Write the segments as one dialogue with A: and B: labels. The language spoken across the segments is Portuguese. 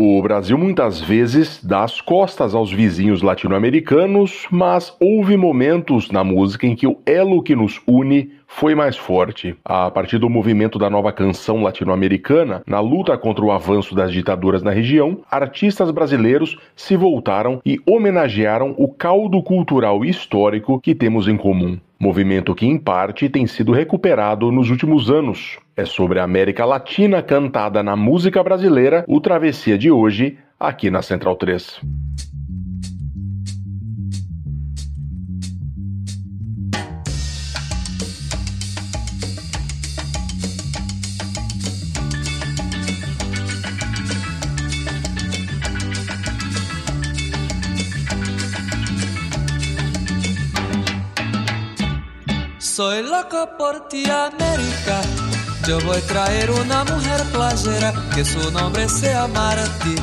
A: O Brasil muitas vezes dá as costas aos vizinhos latino-americanos, mas houve momentos na música em que o elo que nos une foi mais forte. A partir do movimento da nova canção latino-americana, na luta contra o avanço das ditaduras na região, artistas brasileiros se voltaram e homenagearam o caldo cultural e histórico que temos em comum. Movimento que, em parte, tem sido recuperado nos últimos anos. É sobre a América Latina cantada na música brasileira o Travessia de hoje, aqui na Central 3.
B: Soy loco por ti, América. Yo voy a traer una mujer playera que su nombre sea Martí,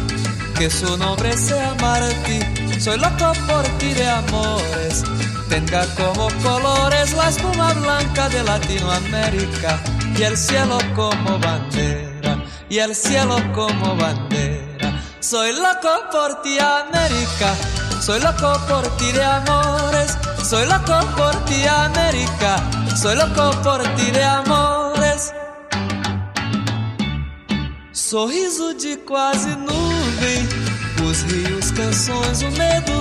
B: que su nombre sea Martí. Soy loco por ti de amores. Tenga como colores la espuma blanca de Latinoamérica y el cielo como bandera, y el cielo como bandera. Soy loco por ti, América. Soy loco por ti de amores. Soy loco por ti, América. Soy loco por ti de amores. Sorriso de quase nuvem, os rios, canções, o medo,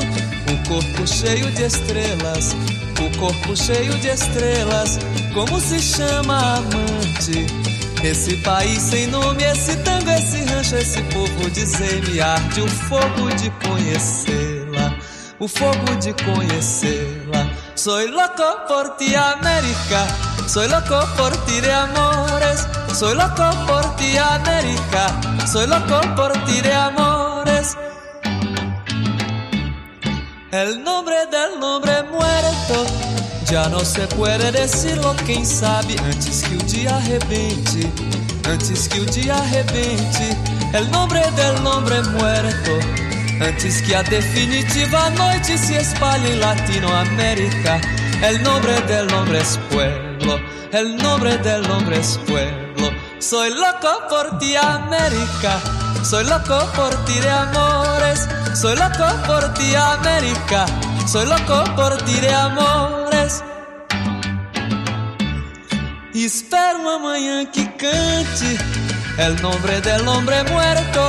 B: o corpo cheio de estrelas, o corpo cheio de estrelas. Como se chama amante? Esse país sem nome, esse tango, esse rancho, esse povo, dizer-me arde o fogo de conhecê-la, o fogo de conhecê-la. Soy loco por ti, América. Soy loco por ti de amores. Soy loco por ti, América. Soy loco por ti de amores. El nombre del nombre muerto. Já não se puede decirlo, quem sabe antes que o dia arrebente, antes que o dia arrebente, el nombre del nombre muerto, antes que a definitiva noite se espalhe em Latinoamérica, el nombre del nombre es pueblo, el nombre del nombre es pueblo. Soy loco por ti, América. Soy loco por ti de amores. Soy loco por ti, América. Soy loco por ti de amores. Espero amanhã que cante el nombre del hombre muerto.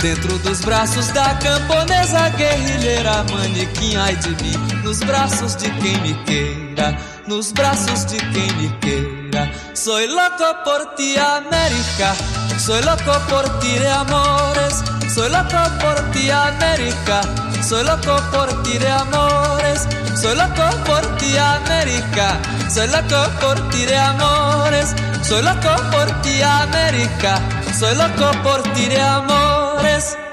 B: Dentro dos braços da camponesa guerrilheira, manequim, ai de mim, nos braços de quem me queira, nos braços de quem me queira. Soy loco por ti, América, soy loco por ti de amores, soy loco por ti, América, soy loco por ti de amores, soy loco por ti, América, soy loco por ti de amores, soy loco por ti, América, soy loco por ti de amores.
A: flores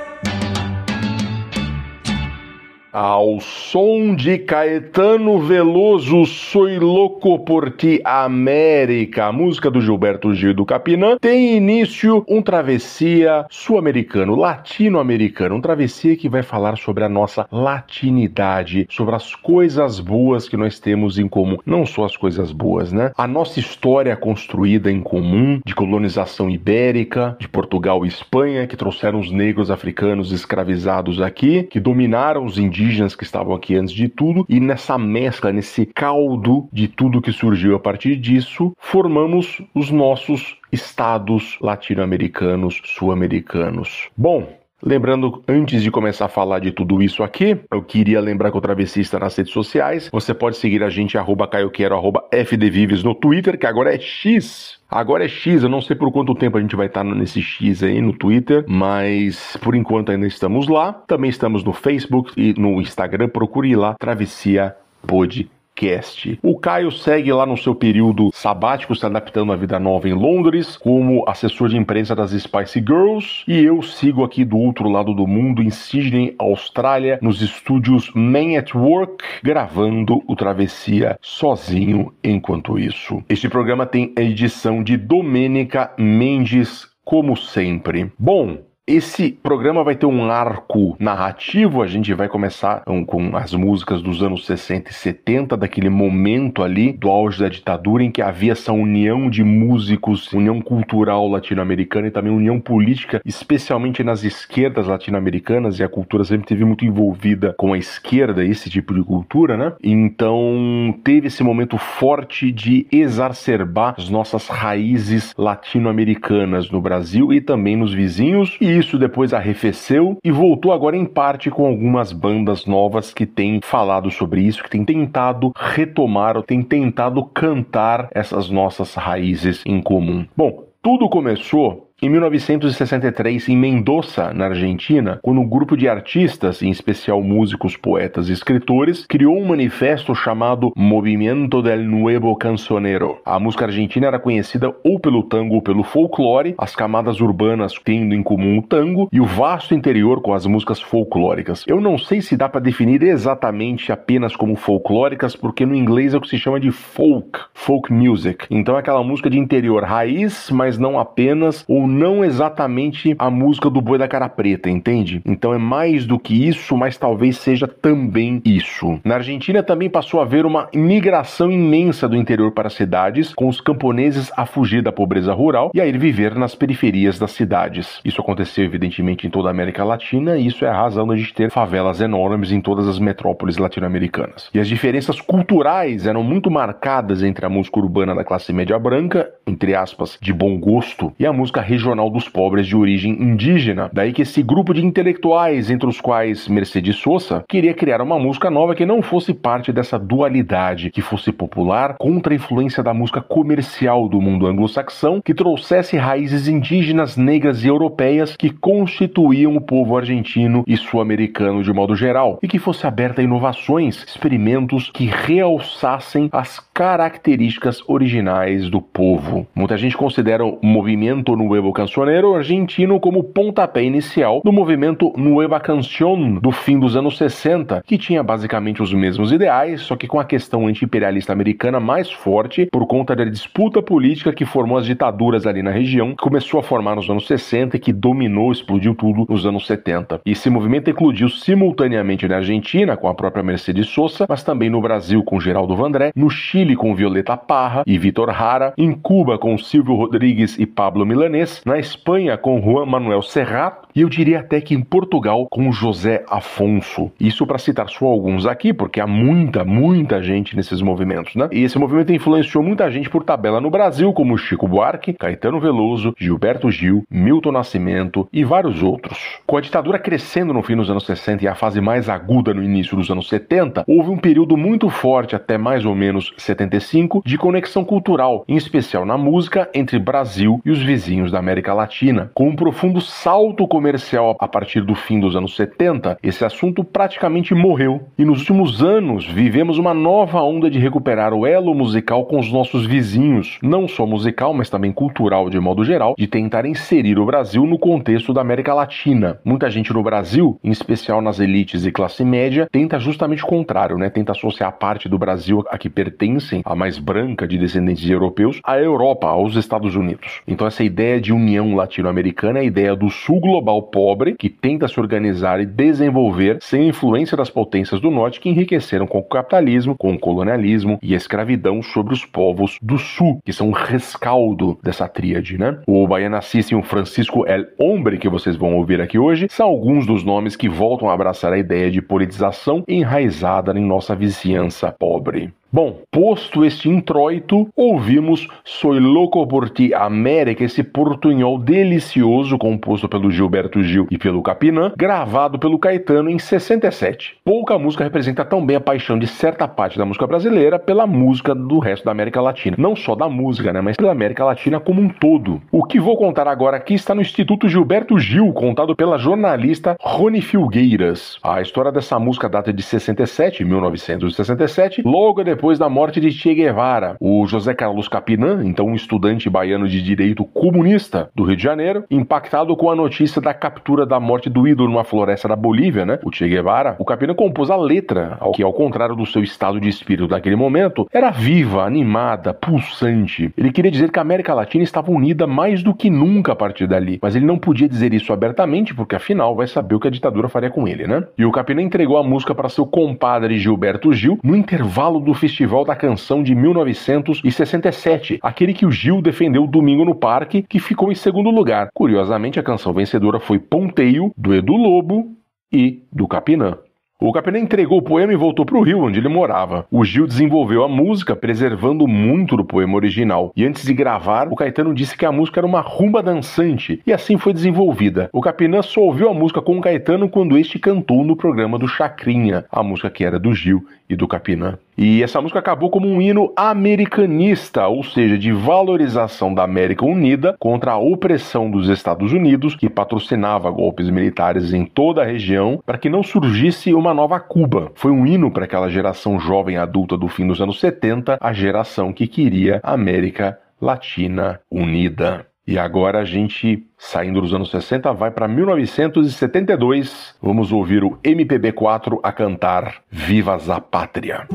A: Ao som de Caetano Veloso, Soy Louco por Ti América, a música do Gilberto Gil do Capinã, tem início um travessia sul-americano, latino-americano, um travessia que vai falar sobre a nossa latinidade, sobre as coisas boas que nós temos em comum, não só as coisas boas, né? A nossa história construída em comum, de colonização ibérica, de Portugal e Espanha, que trouxeram os negros africanos escravizados aqui, que dominaram os indígenas indígenas que estavam aqui antes de tudo, e nessa mescla, nesse caldo de tudo que surgiu a partir disso, formamos os nossos estados latino-americanos, sul-americanos. Bom, Lembrando, antes de começar a falar de tudo isso aqui, eu queria lembrar que o Travessista nas redes sociais. Você pode seguir a gente, arroba caioquero, arroba fdvives no Twitter, que agora é X. Agora é X, eu não sei por quanto tempo a gente vai estar nesse X aí no Twitter, mas por enquanto ainda estamos lá. Também estamos no Facebook e no Instagram, procure lá, Travessia Podcast podcast. O Caio segue lá no seu período sabático, se adaptando à vida nova em Londres, como assessor de imprensa das Spice Girls, e eu sigo aqui do outro lado do mundo, em Sydney, Austrália, nos estúdios Man at Work, gravando o Travessia sozinho enquanto isso. Este programa tem a edição de Domênica Mendes como sempre. Bom, esse programa vai ter um arco narrativo, a gente vai começar com as músicas dos anos 60 e 70, daquele momento ali do auge da ditadura em que havia essa união de músicos, união cultural latino-americana e também união política, especialmente nas esquerdas latino-americanas, e a cultura sempre esteve muito envolvida com a esquerda, esse tipo de cultura, né? Então teve esse momento forte de exacerbar as nossas raízes latino-americanas no Brasil e também nos vizinhos, e isso depois arrefeceu e voltou agora em parte com algumas bandas novas que têm falado sobre isso, que têm tentado retomar ou têm tentado cantar essas nossas raízes em comum. Bom, tudo começou em 1963, em Mendoza, na Argentina, quando um grupo de artistas, em especial músicos, poetas e escritores, criou um manifesto chamado Movimiento del Nuevo Cancionero. A música argentina era conhecida ou pelo tango ou pelo folclore, as camadas urbanas tendo em comum o tango e o vasto interior com as músicas folclóricas. Eu não sei se dá para definir exatamente apenas como folclóricas, porque no inglês é o que se chama de folk, folk music. Então é aquela música de interior raiz, mas não apenas ou não exatamente a música do Boi da Cara Preta, entende? Então é mais do que isso, mas talvez seja também isso. Na Argentina também passou a haver uma migração imensa do interior para as cidades, com os camponeses a fugir da pobreza rural e a ir viver nas periferias das cidades. Isso aconteceu evidentemente em toda a América Latina e isso é a razão de a gente ter favelas enormes em todas as metrópoles latino-americanas. E as diferenças culturais eram muito marcadas entre a música urbana da classe média branca, entre aspas, de bom gosto, e a música regional regional dos pobres de origem indígena. Daí que esse grupo de intelectuais, entre os quais Mercedes Sosa, queria criar uma música nova que não fosse parte dessa dualidade, que fosse popular contra a influência da música comercial do mundo anglo-saxão, que trouxesse raízes indígenas, negras e europeias que constituíam o povo argentino e sul-americano de modo geral, e que fosse aberta a inovações, experimentos que realçassem as características originais do povo. Muita gente considera o movimento Nuevo Nuevo Cancionero argentino como pontapé inicial do movimento Nueva Canción do fim dos anos 60, que tinha basicamente os mesmos ideais, só que com a questão anti-imperialista americana mais forte por conta da disputa política que formou as ditaduras ali na região, que começou a formar nos anos 60 e que dominou, explodiu tudo nos anos 70. E esse movimento eclodiu simultaneamente na Argentina com a própria Mercedes Sosa, mas também no Brasil com Geraldo Vandré, no Chile com Violeta Parra e Vitor Hara, em Cuba com Silvio Rodrigues e Pablo Milanês, na Espanha com Juan Manuel Serrat e eu diria até que em Portugal com José Afonso. Isso para citar só alguns aqui, porque há muita, muita gente nesses movimentos, né? E esse movimento influenciou muita gente por tabela no Brasil, como Chico Buarque, Caetano Veloso, Gilberto Gil, Milton Nascimento e vários outros. Com a ditadura crescendo no fim dos anos 60 e a fase mais aguda no início dos anos 70, houve um período muito forte até mais ou menos 1975 de conexão cultural, em especial na música entre Brasil e os vizinhos da América Latina. Com um profundo salto comercial a partir do fim dos anos 70, esse assunto praticamente morreu. E nos últimos anos vivemos uma nova onda de recuperar o elo musical com os nossos vizinhos, não só musical, mas também cultural de modo geral, de tentar inserir o Brasil no contexto da América Latina. Muita gente no Brasil, em especial nas elites e classe média, tenta justamente o contrário, né? Tenta associar a parte do Brasil a que pertencem, a mais branca de descendentes europeus, à Europa, aos Estados Unidos. Então essa ideia de união latino-americana é a ideia do sul global pobre que tenta se organizar e desenvolver sem a influência das potências do norte que enriqueceram com o capitalismo, com o colonialismo e a escravidão sobre os povos do sul, que são um rescaldo dessa tríade, né? O Baiana Cis e o Francisco El Hombre, que vocês vão ouvir aqui hoje, são alguns dos nomes que voltam a abraçar a ideia de politização enraizada em nossa vizinhança pobre. Bom, posto este introito, ouvimos Soy Louco por Ti América, esse portunhol delicioso composto pelo Gilberto Gil e pelo Capinã, gravado pelo Caetano em 67. Pouca música representa tão bem a paixão de certa parte da música brasileira pela música do resto da América Latina. Não só da música, né, mas pela América Latina como um todo. O que vou contar agora aqui está no Instituto Gilberto Gil, contado pela jornalista Rony Filgueiras. A história dessa música data de 67, 1967, logo depois depois da morte de Che Guevara. O José Carlos Capinã, então um estudante baiano de direito comunista do Rio de Janeiro, impactado com a notícia da captura da morte do ídolo numa floresta da Bolívia, né, o Che Guevara, o Capinã compôs a letra, que ao contrário do seu estado de espírito naquele momento, era viva, animada, pulsante. Ele queria dizer que a América Latina estava unida mais do que nunca a partir dali, mas ele não podia dizer isso abertamente, porque afinal vai saber o que a ditadura faria com ele, né? E o Capinã entregou a música para seu compadre Gilberto Gil no intervalo do Festival da Canção de 1967, aquele que o Gil defendeu domingo no parque, que ficou em segundo lugar. Curiosamente, a canção vencedora foi Ponteio, do Edu Lobo e do Capinã. O Capinã entregou o poema e voltou para o Rio, onde ele morava. O Gil desenvolveu a música, preservando muito do poema original. E antes de gravar, o Caetano disse que a música era uma rumba dançante, e assim foi desenvolvida. O Capinã só ouviu a música com o Caetano quando este cantou no programa do Chacrinha, a música que era do Gil e do Capinã. E essa música acabou como um hino americanista, ou seja, de valorização da América Unida contra a opressão dos Estados Unidos, que patrocinava golpes militares em toda a região para que não surgisse uma nova Cuba. Foi um hino para aquela geração jovem adulta do fim dos anos 70, a geração que queria a América Latina unida. E agora a gente, saindo dos anos 60, vai para 1972. Vamos ouvir o MPB4 a cantar Vivas a Pátria.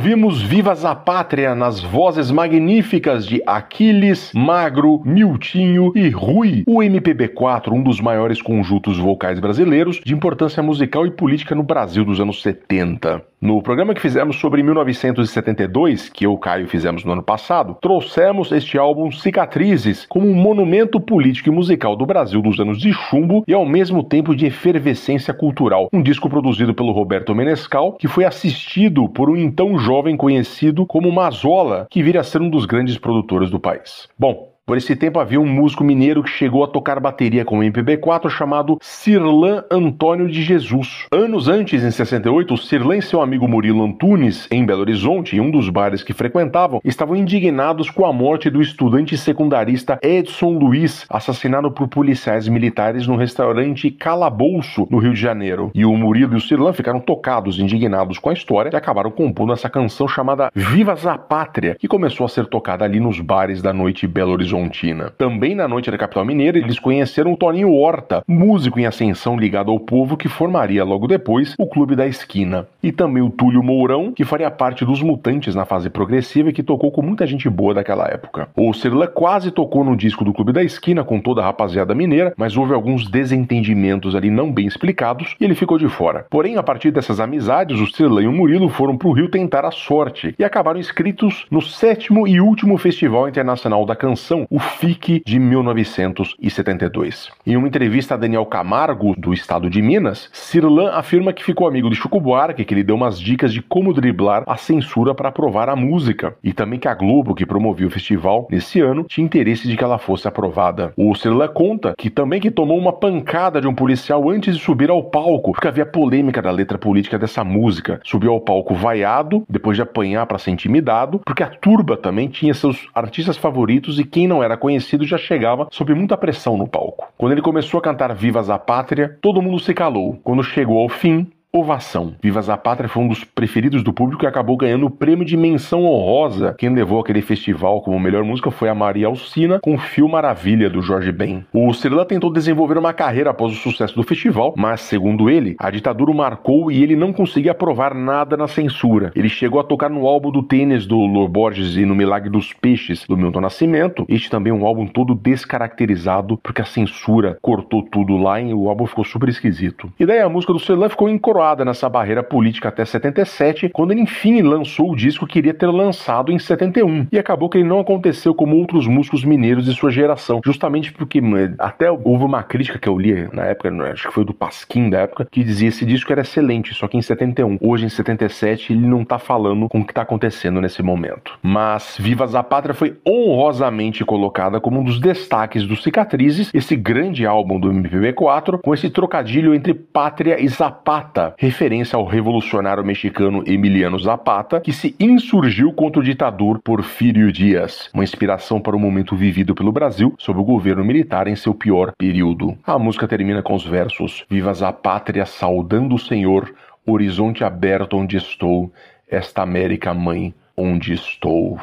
A: Ouvimos Vivas a Pátria nas vozes magníficas de Aquiles, Magro, Miltinho e Rui, o MPB4, um dos maiores conjuntos vocais brasileiros de importância musical e política no Brasil dos anos 70. No programa que fizemos sobre 1972, que eu e o Caio fizemos no ano passado, trouxemos este álbum Cicatrizes como um monumento político e musical do Brasil dos anos de chumbo e ao mesmo tempo de efervescência cultural. Um disco produzido pelo Roberto Menescal, que foi assistido por um então jovem conhecido como Mazola, que viria a ser um dos grandes produtores do país. Bom, por esse tempo havia um músico mineiro que chegou a tocar bateria com o MPB4 chamado Cirlan Antônio de Jesus. Anos antes, em 68, Cirlan e seu amigo Murilo Antunes, em Belo Horizonte, em um dos bares que frequentavam, estavam indignados com a morte do estudante secundarista Edson Luiz, assassinado por policiais militares no restaurante Calabouço, no Rio de Janeiro. E o Murilo e o Cirlan ficaram tocados, indignados com a história e acabaram compondo essa canção chamada Vivas a Pátria, que começou a ser tocada ali nos bares da noite Belo Horizonte. Horizontina. Também na noite da capital mineira, eles conheceram o Toninho Horta, músico em ascensão ligado ao povo que formaria logo depois o Clube da Esquina. E também o Túlio Mourão, que faria parte dos Mutantes na fase progressiva e que tocou com muita gente boa daquela época. O Cirla quase tocou no disco do Clube da Esquina com toda a rapaziada mineira, mas houve alguns desentendimentos ali não bem explicados e ele ficou de fora. Porém, a partir dessas amizades, o Cirla e o Murilo foram para o Rio tentar a sorte e acabaram inscritos no sétimo e último Festival Internacional da Canção, o FIC de 1972. Em uma entrevista a Daniel Camargo, do estado de Minas, Cirlan afirma que ficou amigo de Chico Buarque, que lhe deu umas dicas de como driblar a censura para aprovar a música, e também que a Globo, que promovia o festival nesse ano, tinha interesse de que ela fosse aprovada. O Cirlan conta que também que tomou uma pancada de um policial antes de subir ao palco, porque havia polêmica da letra política dessa música. Subiu ao palco vaiado, depois de apanhar para ser intimidado, porque a turba também tinha seus artistas favoritos e quem não era conhecido já chegava sob muita pressão no palco. Quando ele começou a cantar Vivas a Pátria, todo mundo se calou. Quando chegou ao fim, ovação. Vivas a Pátria foi um dos preferidos do público e acabou ganhando o prêmio de menção honrosa. Quem levou aquele festival como melhor música foi a Maria Alcina com Fio Maravilha do Jorge Ben. O Cirila tentou desenvolver uma carreira após o sucesso do festival, mas segundo ele, a ditadura o marcou e ele não conseguia aprovar nada na censura. Ele chegou a tocar no álbum do tênis do Lor Borges e no Milagre dos Peixes do Milton Nascimento. Este também é um álbum todo descaracterizado porque a censura cortou tudo lá e o álbum ficou super esquisito. E daí a música do Cirila ficou encoroada nessa barreira política até 77, quando ele enfim lançou o disco que queria ter lançado em 71. E acabou que ele não aconteceu como outros músicos mineiros de sua geração, justamente porque até houve uma crítica que eu li na época, acho que foi do Pasquim da época, que dizia esse disco era excelente, só que em 71. Hoje, em 77, ele não tá falando com o que tá acontecendo nesse momento. Mas Vivas a Pátria foi honrosamente colocada como um dos destaques do Cicatrizes, esse grande álbum do MPB4, com esse trocadilho entre pátria e zapata, referência ao revolucionário mexicano Emiliano Zapata, que se insurgiu contra o ditador Porfírio Dias, uma inspiração para o momento vivido pelo Brasil sob o governo militar em seu pior período. A música termina com os versos: Vivas a pátria, saudando o Senhor, horizonte aberto onde estou, esta América mãe onde estou.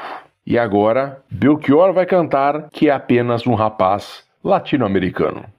A: E agora, Belchior vai cantar que é apenas um rapaz latino-americano.
C: latino-americano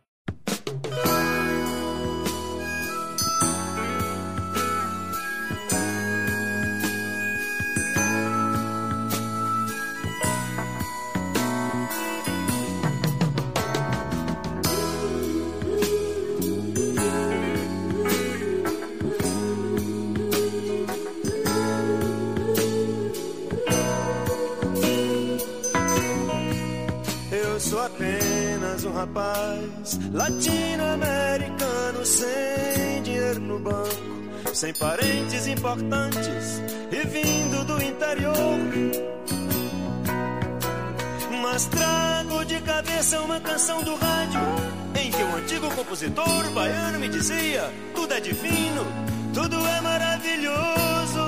C: divino, tudo é maravilhoso.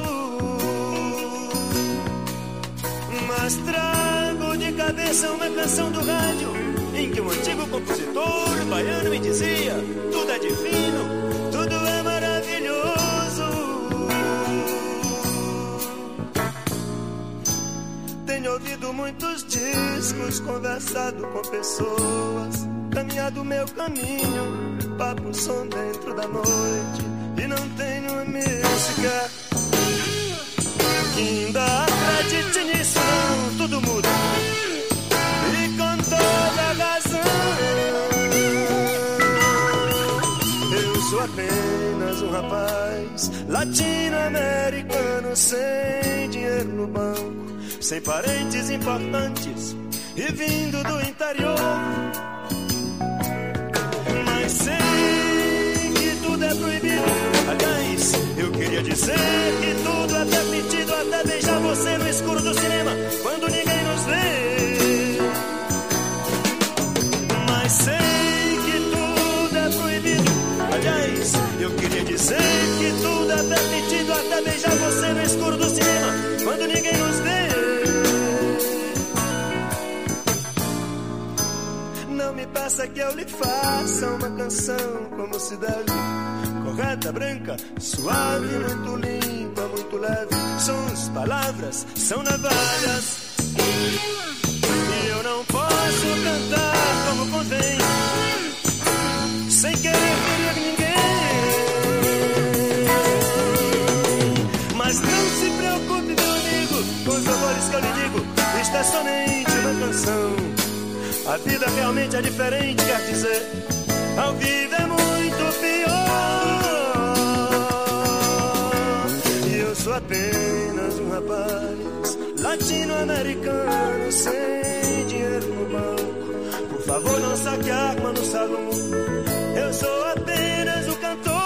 C: Mas trago de cabeça uma canção do rádio em que um antigo compositor baiano me dizia: tudo é divino, tudo é maravilhoso. Tenho ouvido muitos discos, conversado com pessoas, caminhado meu caminho, papo som dentro da noite. E não tenho a música. Ainda acredite nisso tudo muda. E com toda razão. Eu sou apenas um rapaz latino-americano sem dinheiro no banco sem parentes importantes e vindo do interior. Queria dizer que tudo é permitido até beijar você no escuro do cinema quando ninguém nos vê. Mas sei que tudo é proibido. Aliás, eu queria dizer que tudo é permitido até beijar você no escuro do cinema quando ninguém nos vê. Não me peça que eu lhe faça uma canção como se deve. Correta, branca, suave, muito limpa, muito leve. Sons, palavras, são navalhas. E eu não posso cantar como convém, sem querer ferir ninguém. Mas não se preocupe, meu amigo, com os amores que eu lhe digo. Isto é somente uma canção. A vida realmente é diferente, quer dizer. Ao vivo é muito pior. Apenas um rapaz latino-americano sem dinheiro no banco. Por favor, não saque a arma no salão. Eu sou apenas o cantor.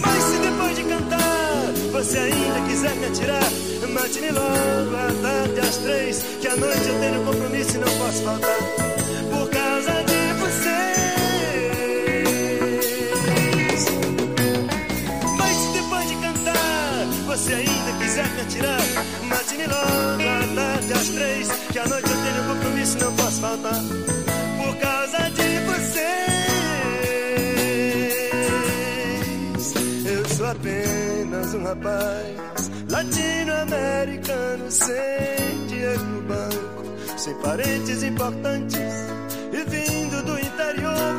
C: Mas se depois de cantar você ainda quiser me atirar, mate-me logo à tarde às três, que à noite eu tenho compromisso e não posso faltar. Quiser me atirar, mate-me logo à tarde às três, que à noite eu tenho compromisso e não posso faltar. Por causa de vocês. Eu sou apenas um rapaz latino-americano sem dinheiro no banco, sem parentes importantes e vindo do interior.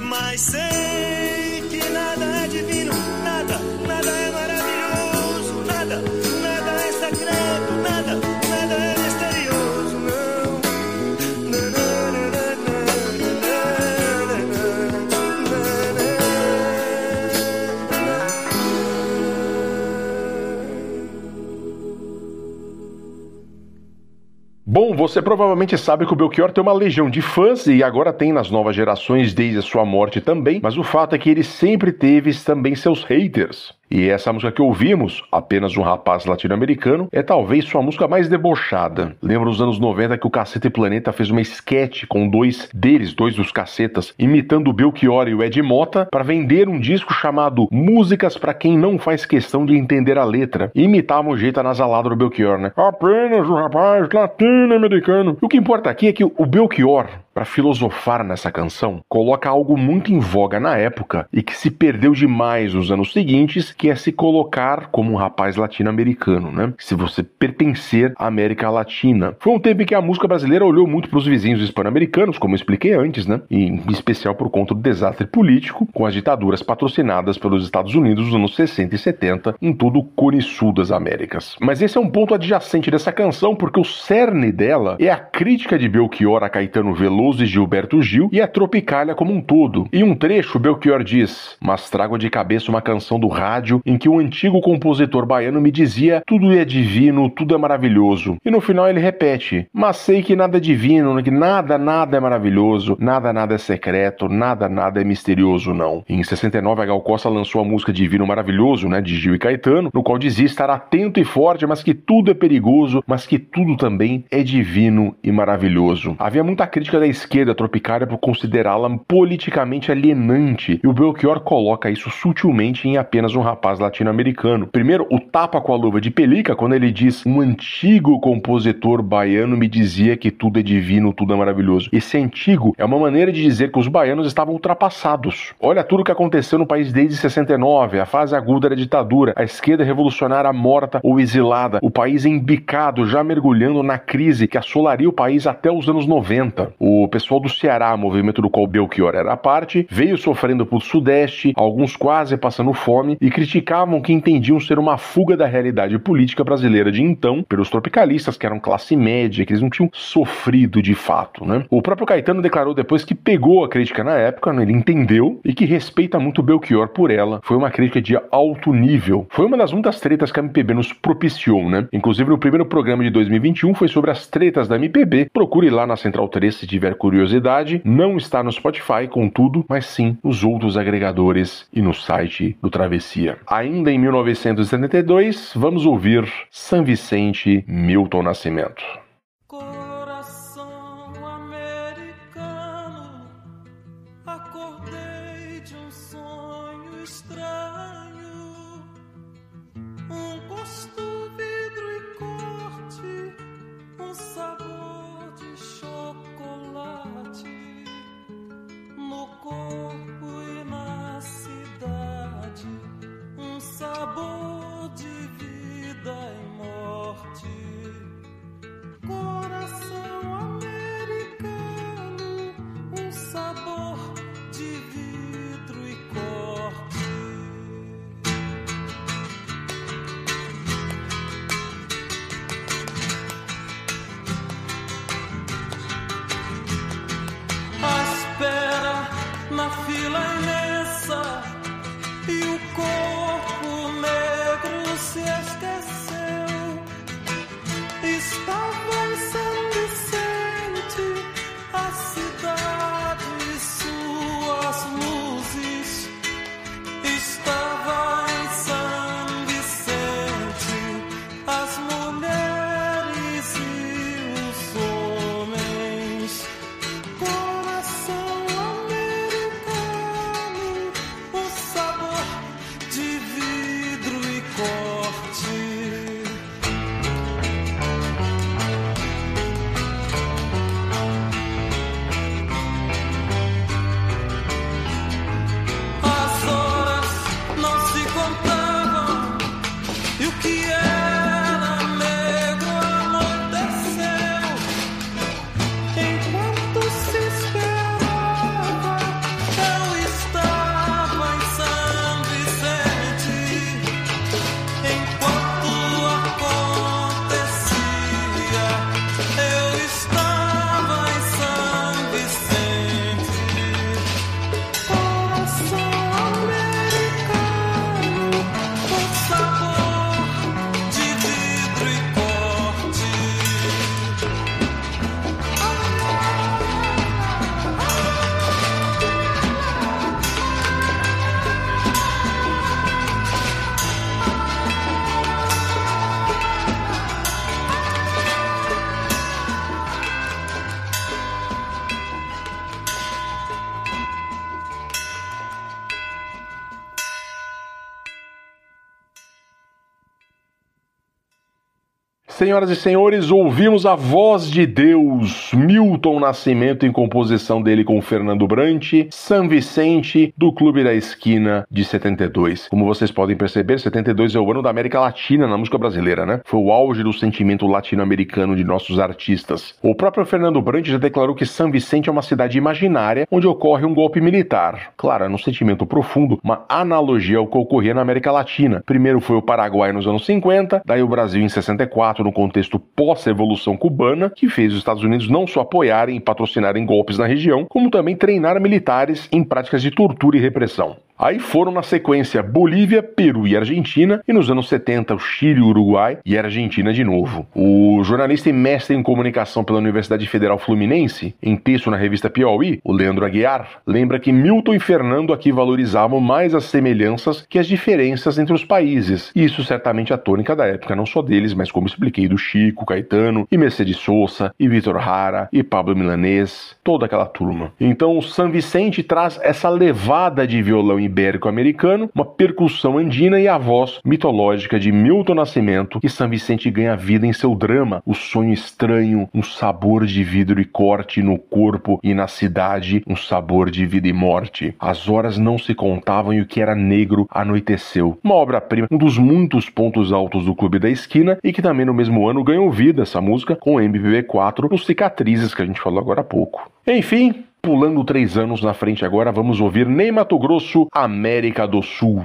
C: Mas sei
A: Bom, você provavelmente sabe que o Belchior tem uma legião de fãs e agora tem nas novas gerações desde a sua morte também, mas o fato é que ele sempre teve também seus haters. E essa música que ouvimos, Apenas um Rapaz Latino-Americano, é talvez sua música mais debochada. Lembro nos anos 90 que o Caceta e Planeta fez uma sketch com dois deles, dois dos cacetas, imitando o Belchior e o Ed Mota para vender um disco chamado Músicas para quem não faz questão de entender a letra. E imitavam o jeito anasalado do Belchior, né? Apenas um rapaz latino-americano. O que importa aqui é que o Belchior, para filosofar nessa canção, coloca algo muito em voga na época e que se perdeu demais nos anos seguintes, que é se colocar como um rapaz latino-americano, né? Se você pertencer à América Latina. Foi um tempo em que a música brasileira olhou muito para os vizinhos hispano-americanos, como eu expliquei antes, né? E em especial por conta do desastre político com as ditaduras patrocinadas pelos Estados Unidos nos anos 60 e 70 em todo o Cone Sul das Américas. Mas esse é um ponto adjacente dessa canção porque o cerne dela é a crítica de Belchior a Caetano Veloso e Gilberto Gil e a Tropicália como um todo. Em um trecho, Belchior diz: Mas trago de cabeça uma canção do rádio em que o antigo compositor baiano me dizia: tudo é divino, tudo é maravilhoso. E no final ele repete: Mas sei que nada é divino, que nada, nada é maravilhoso, nada, nada é secreto, nada, nada é misterioso, não. Em 69, a Gal Costa lançou a música Divino Maravilhoso, né, de Gil e Caetano, no qual dizia estar atento e forte, mas que tudo é perigoso, mas que tudo também é divino e maravilhoso. Havia muita crítica da esquerda tropicária por considerá-la politicamente alienante, e o Belchior coloca isso sutilmente em apenas um rapaz latino-americano. Primeiro, o tapa com a luva de pelica, quando ele diz: Um antigo compositor baiano me dizia que tudo é divino, tudo é maravilhoso. Esse antigo é uma maneira de dizer que os baianos estavam ultrapassados. Olha tudo o que aconteceu no país desde 69, a fase aguda da ditadura, a esquerda revolucionária morta ou exilada, o país embicado, já mergulhando na crise que assolaria o país até os anos 90. O O pessoal do Ceará, movimento do qual Belchior era parte, veio sofrendo por Sudeste, alguns quase passando fome, e criticavam que entendiam ser uma fuga da realidade política brasileira de então, pelos tropicalistas, que eram classe média, que eles não tinham sofrido de fato. Né? O próprio Caetano declarou depois que pegou a crítica na época, né? ele entendeu, e que respeita muito Belchior por ela. Foi uma crítica de alto nível. Foi uma das muitas tretas que a MPB nos propiciou, né? Inclusive no primeiro programa de 2021 foi sobre as tretas da MPB. Procure lá na Central 3 se tiver curiosidade. Não está no Spotify, contudo, mas sim nos outros agregadores e no site do Travessia. Ainda em 1972, vamos ouvir San Vicente Milton Nascimento. Senhoras e senhores, ouvimos a voz de Deus, Milton Nascimento em composição dele com Fernando Brant, San Vicente, do Clube da Esquina de 72. Como vocês podem perceber, 72 é o ano da América Latina na música brasileira, né? Foi o auge do sentimento latino-americano de nossos artistas. O próprio Fernando Brant já declarou que San Vicente é uma cidade imaginária onde ocorre um golpe militar. Claro, é um sentimento profundo, uma analogia ao que ocorria na América Latina. Primeiro foi o Paraguai nos anos 50, daí o Brasil em 64, no contexto pós-revolução cubana, que fez os Estados Unidos não só apoiarem e patrocinarem golpes na região, como também treinar militares em práticas de tortura e repressão. Aí foram na sequência Bolívia, Peru e Argentina, e nos anos 70 o Chile, Uruguai e Argentina de novo. O jornalista e mestre em comunicação pela Universidade Federal Fluminense, em texto na revista Piauí, o Leandro Aguiar, lembra que Milton e Fernando aqui valorizavam mais as semelhanças que as diferenças entre os países. Isso certamente a tônica da época, não só deles, mas como expliquei do Chico, Caetano, e Mercedes Souza, e Vitor Hara, e Pablo Milanês, toda aquela turma. Então o San Vicente traz essa levada de violão ibérico-americano, uma percussão andina e a voz mitológica de Milton Nascimento, que São Vicente ganha vida em seu drama, O Sonho Estranho, um sabor de vidro e corte no corpo e na cidade, um sabor de vida e morte. As horas não se contavam e o que era negro anoiteceu. Uma obra-prima, um dos muitos pontos altos do Clube da Esquina e que também no mesmo ano ganhou vida essa música com o MPB4 nos Cicatrizes que a gente falou agora há pouco. Enfim, pulando três anos na frente agora, vamos ouvir Ney Mato Grosso, América do Sul.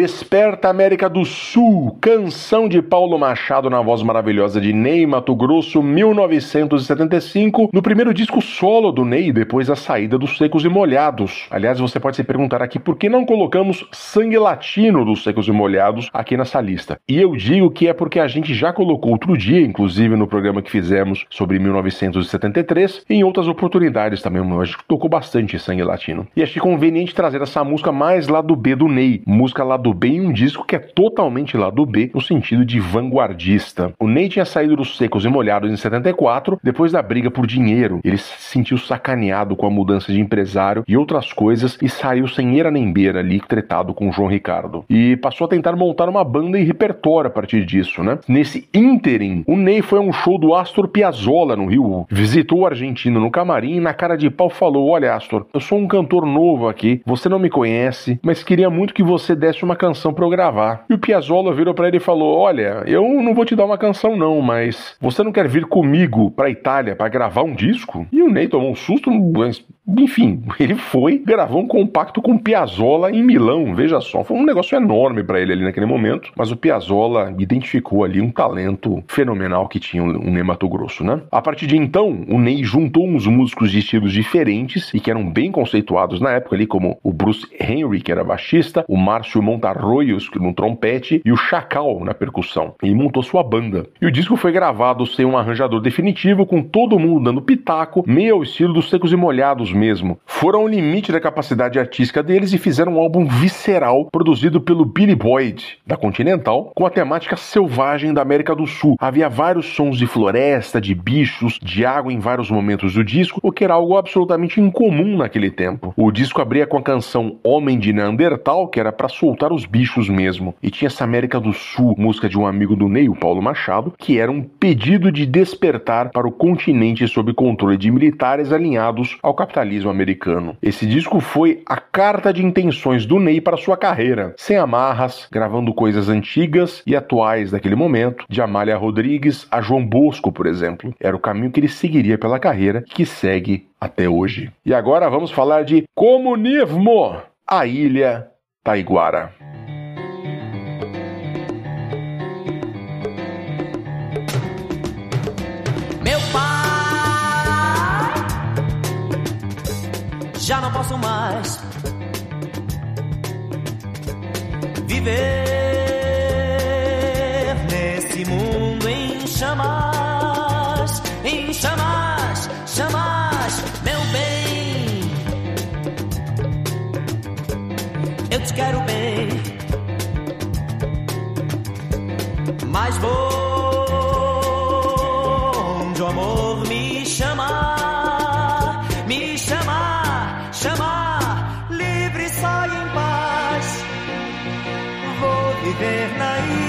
D: this
A: Desperta América do Sul, canção de Paulo Machado na voz maravilhosa de Ney Mato Grosso, 1975, no primeiro disco solo do Ney, depois da saída dos Secos e Molhados. Aliás, você pode se perguntar aqui por que não colocamos Sangue Latino dos Secos e Molhados aqui nessa lista. E eu digo que é porque a gente já colocou outro dia, inclusive no programa que fizemos sobre 1973, e em outras oportunidades também, a gente tocou bastante Sangue Latino. E achei conveniente trazer essa música mais lá do B do Ney, música lá lado B em um disco que é totalmente lado B no sentido de vanguardista. O Ney tinha saído dos Secos e Molhados em 74, depois da briga por dinheiro. Ele se sentiu sacaneado com a mudança de empresário e outras coisas e saiu sem eira nem beira ali, tretado com o João Ricardo. E passou a tentar montar uma banda e repertório a partir disso, né? Nesse ínterim, o Ney foi a um show do Astor Piazzolla no Rio, visitou o argentino no camarim e na cara de pau falou: Olha, Astor, eu sou um cantor novo aqui, você não me conhece, mas queria muito que você desse uma uma canção para eu gravar. E o Piazzolla virou para ele e falou: Olha, eu não vou te dar uma canção, não, mas você não quer vir comigo pra Itália para gravar um disco? E o Ney tomou um susto, mas enfim, ele foi, gravou um compacto com Piazzolla em Milão, veja só, foi um negócio enorme para ele ali naquele momento, mas o Piazzolla identificou ali um talento fenomenal que tinha o Ney Mato Grosso, né? A partir de então, o Ney juntou uns músicos de estilos diferentes e que eram bem conceituados na época ali, como o Bruce Henry, que era baixista, o Márcio Montarroios no trompete e o Chacal na percussão. Ele montou sua banda. E o disco foi gravado sem um arranjador definitivo, com todo mundo dando pitaco, meio ao estilo dos Secos e Molhados mesmo. Foram ao limite da capacidade artística deles e fizeram um álbum visceral produzido pelo Billy Boyd, da Continental, com a temática selvagem da América do Sul. Havia vários sons de floresta, de bichos, de água em vários momentos do disco, o que era algo absolutamente incomum naquele tempo. O disco abria com a canção Homem de Neandertal, que era para soltar os bichos mesmo, e tinha essa América do Sul, música de um amigo do Ney, o Paulo Machado, que era um pedido de despertar para o continente sob controle de militares alinhados ao capitalismo capitalismo americano. Esse disco foi a carta de intenções do Ney para sua carreira, sem amarras, gravando coisas antigas e atuais daquele momento, de Amália Rodrigues a João Bosco, por exemplo. Era o caminho que ele seguiria pela carreira que segue até hoje. E agora vamos falar de comunismo, a ilha Taiguara.
B: Já não posso mais viver nesse mundo em chamas, em chamas, chamas, meu bem. Eu te quero bem, mas vou viver na ilha,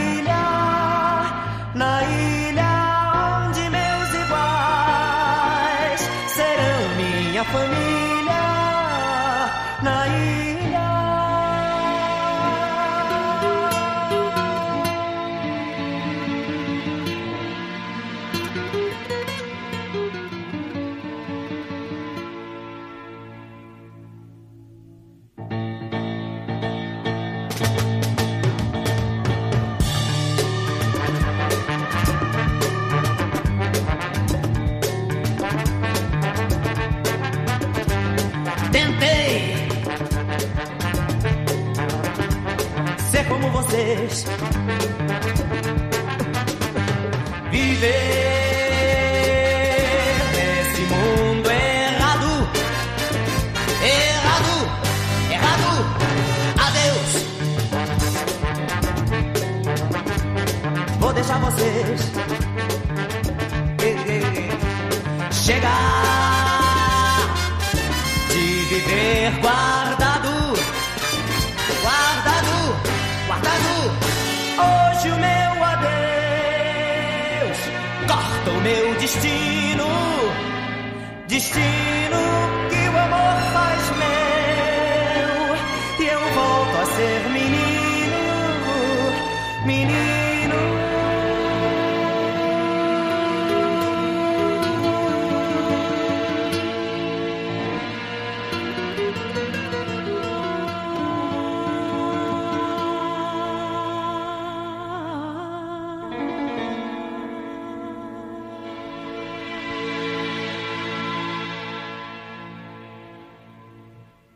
B: destino, destino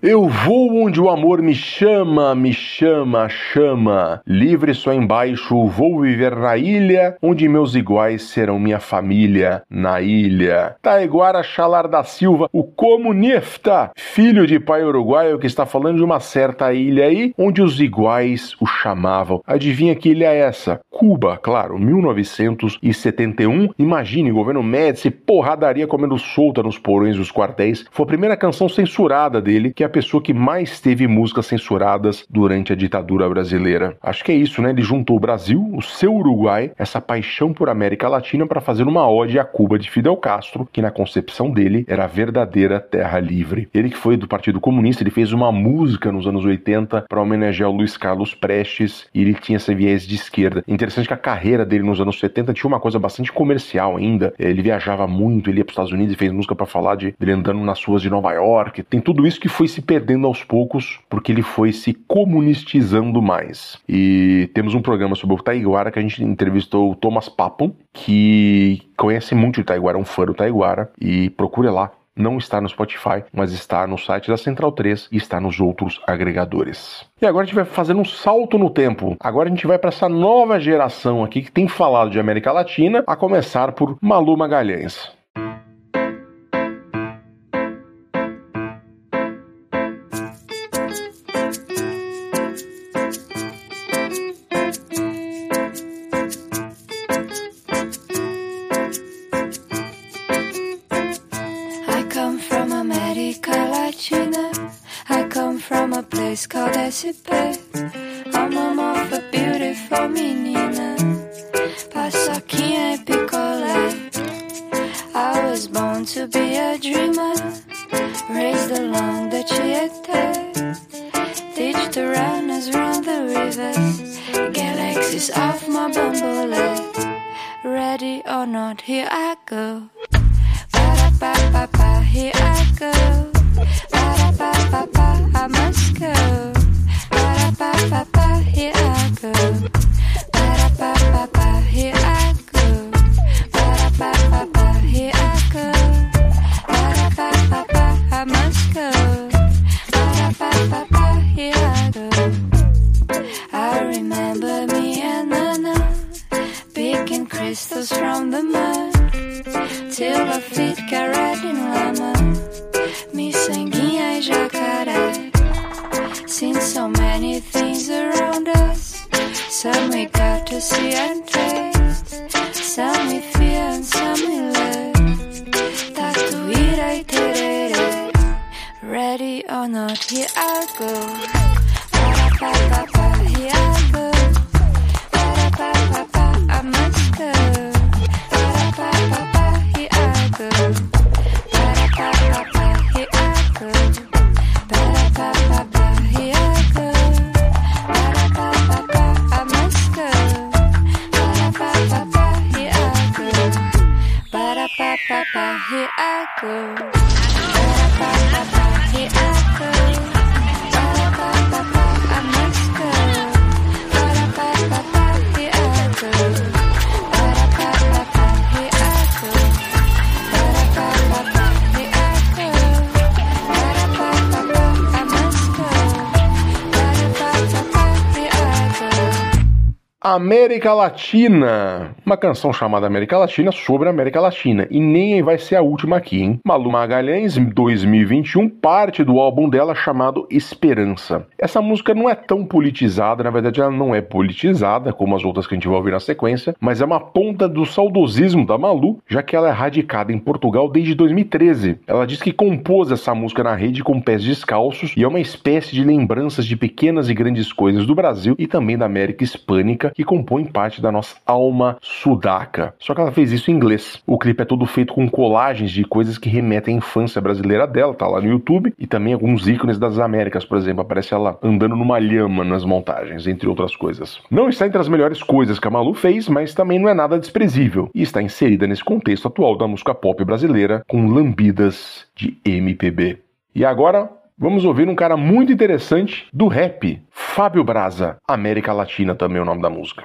B: Eu
A: vou onde o amor me chama, me chama, chama. Livre só embaixo, vou viver na ilha, onde meus iguais serão minha família, na ilha. Taiguara Chalar da Silva, o comunista, filho de pai uruguaio que está falando de uma certa ilha aí, onde os iguais o chamavam. Adivinha que ilha é essa? Cuba, claro, 1971. Imagine, governo Médici, porradaria comendo solta nos porões dos quartéis. Foi a primeira canção censurada dele, que é pessoa que mais teve músicas censuradas durante a ditadura brasileira. Acho que é isso, né? Ele juntou o Brasil, o seu Uruguai, essa paixão por América Latina para fazer uma ode à Cuba de Fidel Castro, que na concepção dele era a verdadeira terra livre. Ele que foi do Partido Comunista, ele fez uma música nos anos 80 para homenagear o Luiz Carlos Prestes e ele tinha esse viés de esquerda. Interessante que a carreira dele nos anos 70 tinha uma coisa bastante comercial ainda. Ele viajava muito, ele ia para os Estados Unidos e fez música para falar de ele andando nas ruas de Nova York. Tem tudo isso que foi se perdendo aos poucos porque ele foi se comunistizando mais. E temos um programa sobre o Taiguara que a gente entrevistou o Thomas Papon, que conhece muito o Taiguara, é um fã do Taiguara, e procure lá não está no Spotify, mas está no site da Central 3 e está nos outros agregadores. E agora a gente vai fazendo um salto no tempo. Agora a gente vai para essa nova geração aqui que tem falado de América Latina, a começar por Malu Magalhães.
D: I'm a mofa beautiful menina, paçoquinha e picolé. I was born to be a dreamer, raised along the Chiete. Teach the runners round the rivers, galaxies off my bumblebee. Ready or not, here I go.
A: América Latina. Uma canção chamada América Latina sobre a América Latina. E nem vai ser a última aqui, hein? Malu Magalhães, 2021, parte do álbum dela chamado Esperança. Essa música não é tão politizada, na verdade ela não é politizada, como as outras que a gente vai ouvir na sequência, mas é uma ponta do saudosismo da Malu, já que ela é radicada em Portugal desde 2013. Ela diz que compôs essa música na rede com pés descalços e é uma espécie de lembranças de pequenas e grandes coisas do Brasil e também da América Hispânica que compõem parte da nossa alma sudaca. Só que ela fez isso em inglês. O clipe é todo feito com colagens de coisas que remetem à infância brasileira dela, tá lá no YouTube, e também alguns ícones das Américas, por exemplo, aparece ela andando numa lhama nas montagens, entre outras coisas. Não está entre as melhores coisas que a Malu fez, mas também não é nada desprezível, e está inserida nesse contexto atual da música pop brasileira com lambidas de MPB. E agora, Vamos ouvir um cara muito interessante do rap, Fábio Braza. América Latina também é o nome da música.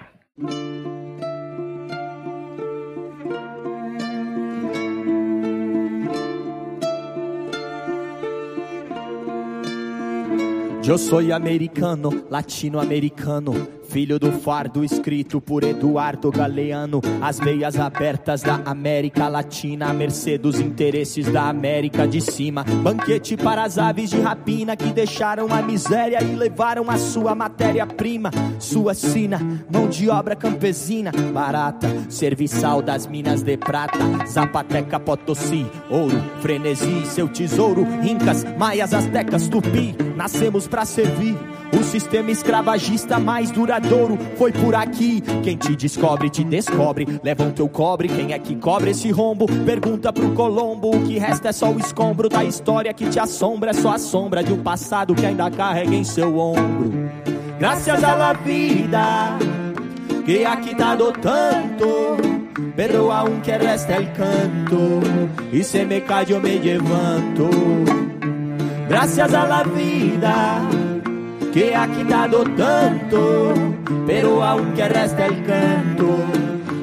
E: Eu sou americano, latino-americano. Filho do fardo escrito por Eduardo Galeano. As veias abertas da América Latina, à mercê dos interesses da América de cima. Banquete para as aves de rapina que deixaram a miséria e levaram a sua matéria-prima. Sua sina, mão de obra campesina, barata. Serviçal das minas de prata. Zapateca, Potosí, ouro, frenesi, seu tesouro. Incas, maias, astecas, tupi. Nascemos para servir. O sistema escravagista mais duradouro foi por aqui. Quem te descobre, te descobre. Levam teu cobre, quem é que cobre esse rombo? Pergunta pro Colombo. O que resta é só o escombro da história que te assombra. É só a sombra de um passado que ainda carrega em seu ombro. Graças la vida que ha quitado tanto. Pero aunque resta el canto y se me cayó me levanto. Gracias a la vida que ha quitado tanto, pero aunque resta el canto,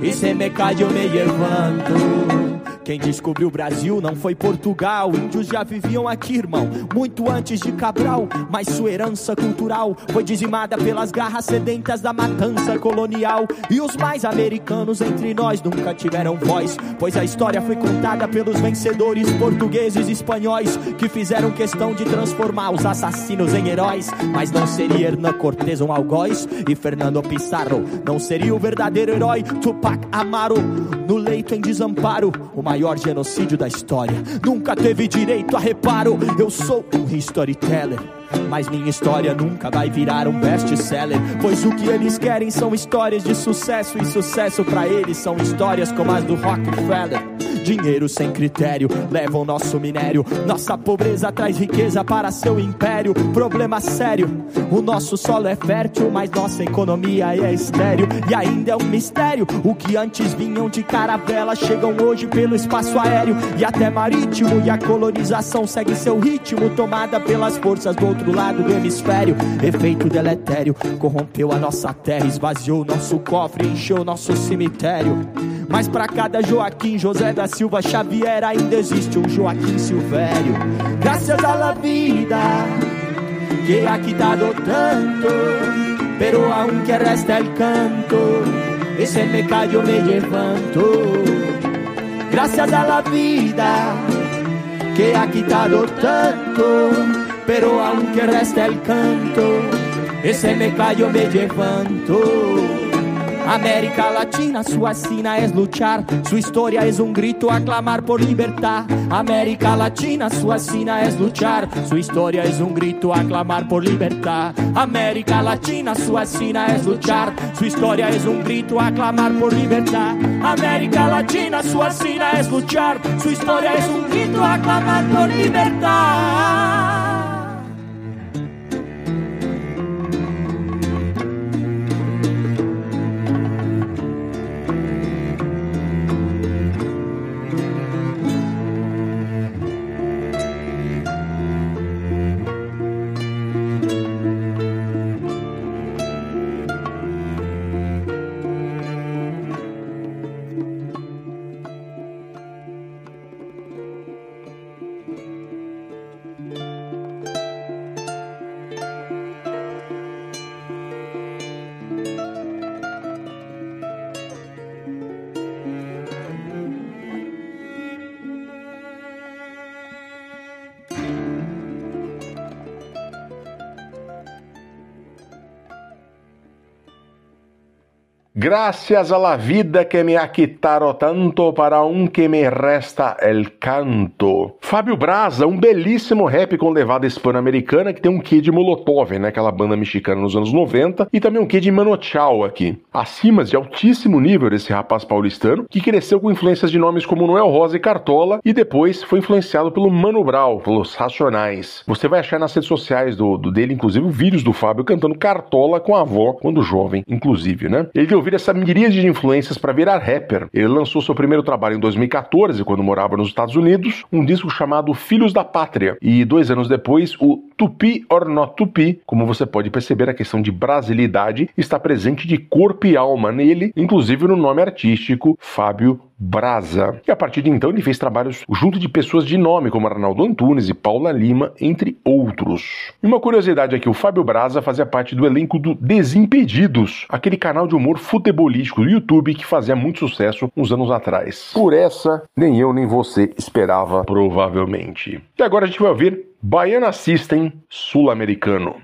E: y se me cayó me levanto. Quem descobriu o Brasil não foi Portugal. Índios já viviam aqui, irmão, muito antes de Cabral. Mas sua herança cultural foi dizimada pelas garras sedentas da matança colonial. E os mais americanos entre nós nunca tiveram voz, pois a história foi contada pelos vencedores portugueses e espanhóis que fizeram questão de transformar os assassinos em heróis. Mas não seria Hernan Cortés um algoz e Fernando Pizarro não seria o verdadeiro herói Tupac Amaro no leito em desamparo. O maior genocídio da história. Nunca teve direito a reparo. Eu sou um storyteller. Mas minha história nunca vai virar um best-seller. Pois o que eles querem são histórias de sucesso. E sucesso para eles são histórias como as do Rockefeller. Dinheiro sem critério leva o nosso minério. Nossa pobreza traz riqueza para seu império. Problema sério: o nosso solo é fértil, mas nossa economia é estéreo. E ainda é um mistério: o que antes vinham de caravela chegam hoje pelo espaço aéreo e até marítimo. E a colonização segue seu ritmo, tomada pelas forças do outro lado do hemisfério. Efeito deletério corrompeu a nossa terra, esvaziou nosso cofre, encheu nosso cemitério. Mas para cada Joaquim José da Silva Xavier ainda existe um Joaquim Silvério. Graças a la vida que ha quitado tanto, pero aunque resta el canto, ese me callo me levanto. Gracias a la vida que ha quitado tanto, pero aunque resta el canto, ese me callo me levanto. América Latina, sua sina es luchar, su historia es un grito a clamar por libertad. América Latina, sua sina es luchar, su historia es un grito a clamar por libertad. América Latina, sua sina es luchar, su historia es un grito a clamar por libertad. América Latina, sua sina es luchar, su historia es un grito a clamar por libertad.
A: Gracias a la vida que me ha quitado tanto para um que me resta el canto. Fábio Braza, um belíssimo rap com levada hispano-americana que tem um quê de Molotov, né? Aquela banda mexicana nos anos 90, e também um quê de Mano Chao aqui. Acima de altíssimo nível desse rapaz paulistano, que cresceu com influências de nomes como Noel Rosa e Cartola, e depois foi influenciado pelo Mano Brown, pelos Racionais. Você vai achar nas redes sociais do, do dele, inclusive, vídeos do Fábio cantando Cartola com a avó, quando jovem, inclusive, né? Ele deu ouvir essa miríade de influências para virar rapper. Ele lançou seu primeiro trabalho em 2014, quando morava nos Estados Unidos, um disco chamado Filhos da Pátria, e dois anos depois, o Tupi or Not Tupi. Como você pode perceber, a questão de brasilidade está presente de corpo e alma nele, inclusive no nome artístico Fábio
F: Brasa. E a partir de então ele fez trabalhos junto de pessoas de nome como Arnaldo Antunes e Paula Lima, entre outros. E uma curiosidade é que o Fábio Brasa fazia parte do elenco do Desimpedidos, aquele canal de humor futebolístico do YouTube que fazia muito sucesso uns anos atrás. Por essa, nem eu nem você esperava, provavelmente. E agora a gente vai ouvir Baiana System Sul-Americano.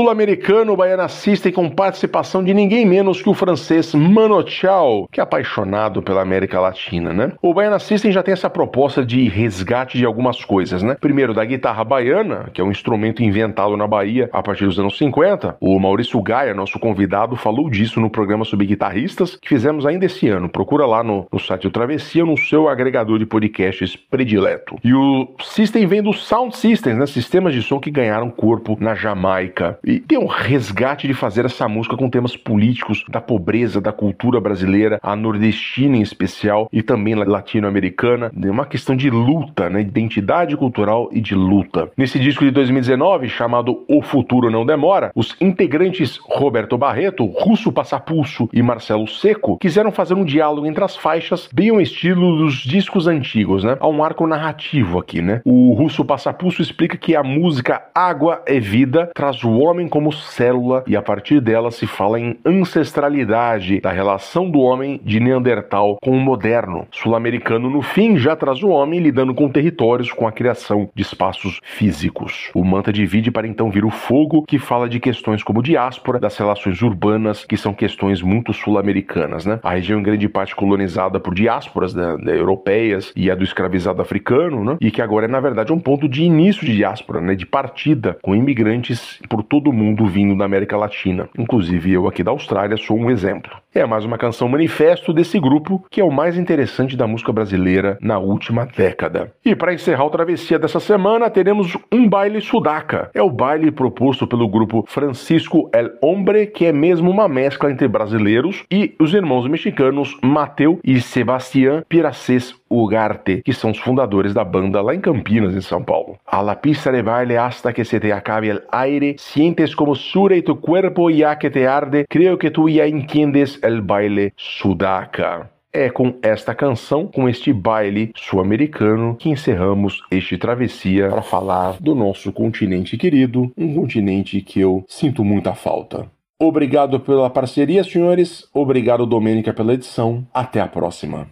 F: Sul-americano Baiana System com participação de ninguém menos que o francês Mano Chao, que é apaixonado pela América Latina, né? O Baiana System já tem essa proposta de resgate de algumas coisas, né? Primeiro, da guitarra baiana, que é um instrumento inventado na Bahia a partir dos anos 50. O Maurício Gaia, nosso convidado, falou disso no programa sobre guitarristas que fizemos ainda esse ano. Procura lá no, no site do Travessia, no seu agregador de podcasts predileto. E o System vem do Sound Systems, né? Sistemas de som que ganharam corpo na Jamaica.
A: e tem um resgate de fazer essa música com temas políticos da pobreza, da cultura brasileira, a nordestina em especial e também latino-americana, uma questão de luta, né, identidade cultural e de luta. Nesse disco de 2019, chamado O Futuro Não Demora, os integrantes Roberto Barreto, Russo Passapulso e Marcelo Seco quiseram fazer um diálogo entre as faixas, bem ao estilo dos discos antigos, né? Há um arco narrativo aqui, né? O Russo Passapulso explica que a música Água é Vida traz o homem como célula e a partir dela se fala em ancestralidade da relação do homem de Neandertal com o moderno. Sul-americano, no fim, já traz o homem lidando com territórios, com a criação de espaços físicos. O Manta divide para então vir o Fogo, que fala de questões como diáspora, das relações urbanas, que são questões muito sul-americanas, né? A região em grande parte colonizada por diásporas né, né, europeias e a do escravizado africano, né? E que agora é, na verdade, um ponto de início de diáspora, né? De partida, com imigrantes por todo o mundo vindo da América Latina. Inclusive eu aqui da Austrália sou um exemplo. É mais uma canção manifesto desse grupo que é o mais interessante da música brasileira na última década. E para encerrar o travessia dessa semana, teremos um baile sudaca. É o baile proposto pelo grupo Francisco El Hombre, que é mesmo uma mescla entre brasileiros e os irmãos mexicanos Mateu e Sebastián Piracés Ugarte, que são os fundadores da banda lá em Campinas, em São Paulo. A la pista de baile hasta que se te acabe el aire, sientes como sure tu cuerpo ya que te arde, creo que tu ya entiendes el baile sudaca. É com esta canção, com este baile sul-americano, que encerramos este travessia para falar do nosso continente querido, um continente que eu sinto muita falta. Obrigado pela parceria, senhores. Obrigado, Domênica, pela edição. Até a próxima.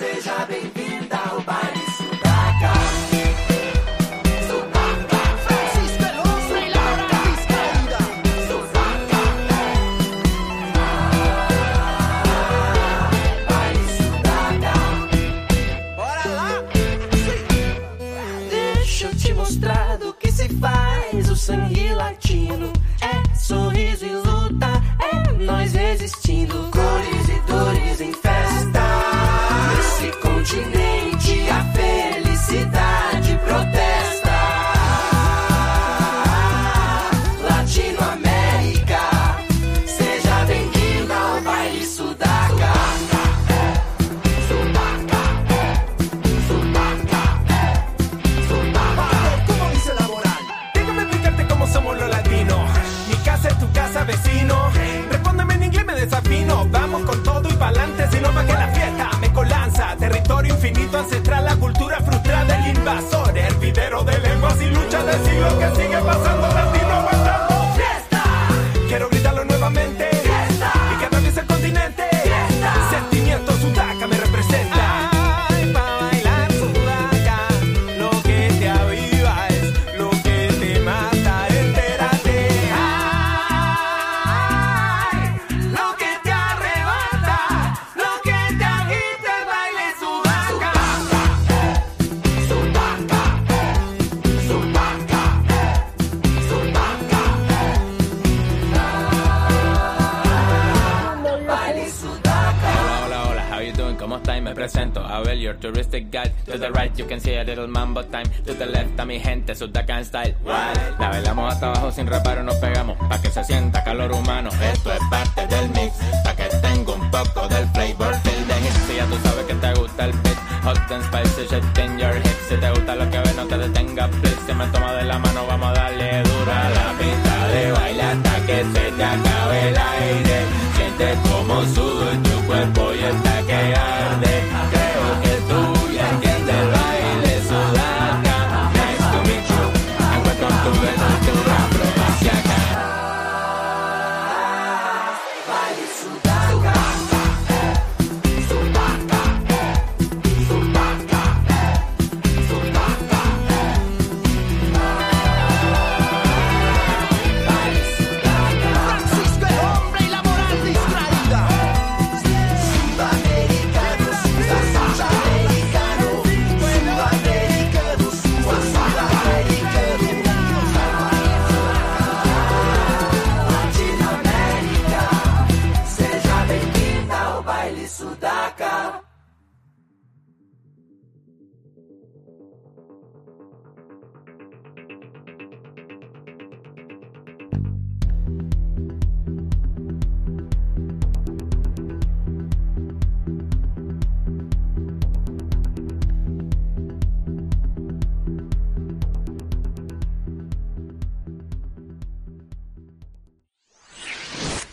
G: Seja bem-vinda ao baile Sudaca. Sudaca. Francisco El Hombre y la Moral Distraída. Sudaca. Baile Sudaca. Bora lá. Deixa eu te mostrar do que se faz o sangue latino. É sorriso e luta, é nós resistindo. Cores e dores. Nesse continente a felicidade
H: ancestral, la cultura frustrada, el invasor,
I: presento, Abel, your touristic guide. To the right, you can see a little mambo time. To the left, a mi gente, Sudacan style. Wild. La velamos hasta abajo sin reparo, nos pegamos. Pa' que se sienta calor humano. Esto es parte del mix. Pa' que tenga un poco del flavor del the hit. Si ya tú sabes que te gusta el beat. Hot and spicy, shit in your hips. Si te gusta lo que ves, no te detengas, please. Si me toma de la mano, vamos a darle duro a la pista de baile hasta que se te acabe el aire. Siente como sudo en tu cuerpo y hasta